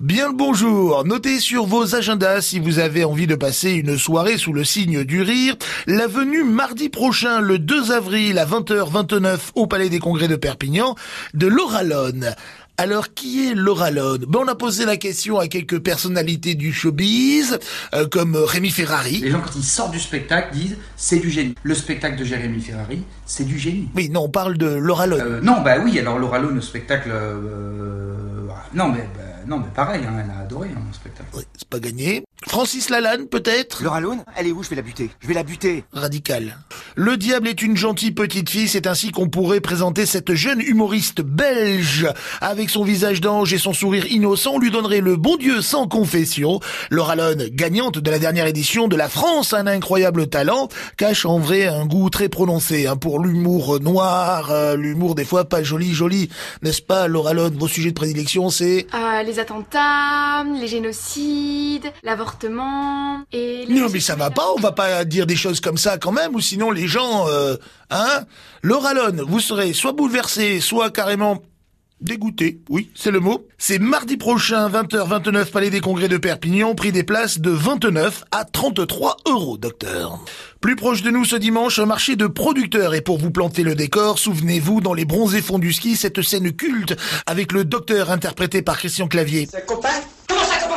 Bien le bonjour. Notez sur vos agendas si vous avez envie de passer une soirée sous le signe du rire. La venue mardi prochain, le 2 avril à 20h29 au Palais des Congrès de Perpignan de Laura Lone. Alors, qui est Laura Lone? Ben, On a posé la question à quelques personnalités du showbiz, euh, comme Rémi Ferrari. Les gens, quand ils sortent du spectacle, disent c'est du génie. Le spectacle de Jérémy Ferrari, c'est du génie. Oui, non, on parle de Laura Lone. Euh, non, bah oui, alors Laura Lone, le spectacle... euh, non, mais, bah, non, mais pareil, hein, elle a adoré hein, le spectacle. Oui, c'est pas gagné. Francis Lalanne, peut-être? Laura Lone Elle est où? Je vais la buter. Je vais la buter. Radical. Le diable est une gentille petite fille, c'est ainsi qu'on pourrait présenter cette jeune humoriste belge. Avec son visage d'ange et son sourire innocent, on lui donnerait le bon Dieu sans confession. Laura Lone, gagnante de la dernière édition de La France, un incroyable talent, cache en vrai un goût très prononcé hein, pour l'humour noir, euh, l'humour des fois pas joli joli. N'est-ce pas Laura Lone? Vos sujets de prédilection, c'est... Euh, les attentats, les génocides, l'avortement et... les Non mais ça va pas, on va pas dire des choses comme ça quand même, ou sinon les gens, euh, hein Lone, vous serez soit bouleversé, soit carrément dégoûté, oui, c'est le mot. C'est mardi prochain, 20h29, Palais des Congrès de Perpignan, prix des places de 29 à 33 euros, docteur. Plus proche de nous ce dimanche, un marché de producteurs, et pour vous planter le décor, souvenez-vous, dans les bronzés fonds du ski, cette scène culte, avec le docteur interprété par Christian Clavier. C'est copain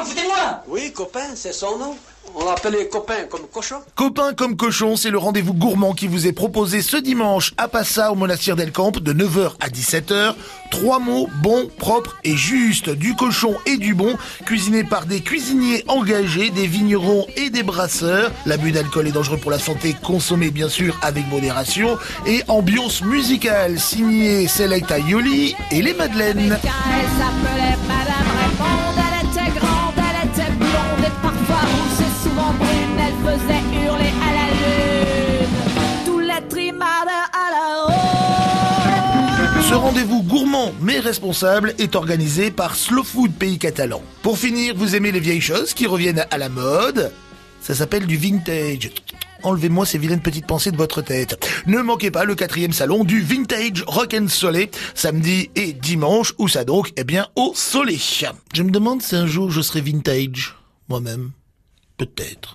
Foutez-moi Oui, copain, c'est son nom. On l'appelle les copains comme cochon. Copain comme cochon, c'est le rendez-vous gourmand qui vous est proposé ce dimanche à Passa au monastère d'El Camp de 9h à 17h. Trois mots, bon, propre et juste, du cochon et du bon, cuisiné par des cuisiniers engagés, des vignerons et des brasseurs. L'abus d'alcool est dangereux pour la santé, consommez bien sûr avec modération. Et ambiance musicale signée Selecta Yoli et les Madeleines. S'appelait Madame Ce rendez-vous gourmand mais responsable est organisé par Slow Food Pays Catalan. Pour finir, vous aimez les vieilles choses qui reviennent à la mode? Ça s'appelle du vintage. Enlevez-moi ces vilaines petites pensées de votre tête. Ne manquez pas le quatrième salon du Vintage Rock Soleil, samedi et dimanche. Où ça donc Eh bien, au Soleil. Je me demande si un jour je serai vintage, moi-même. Peut-être.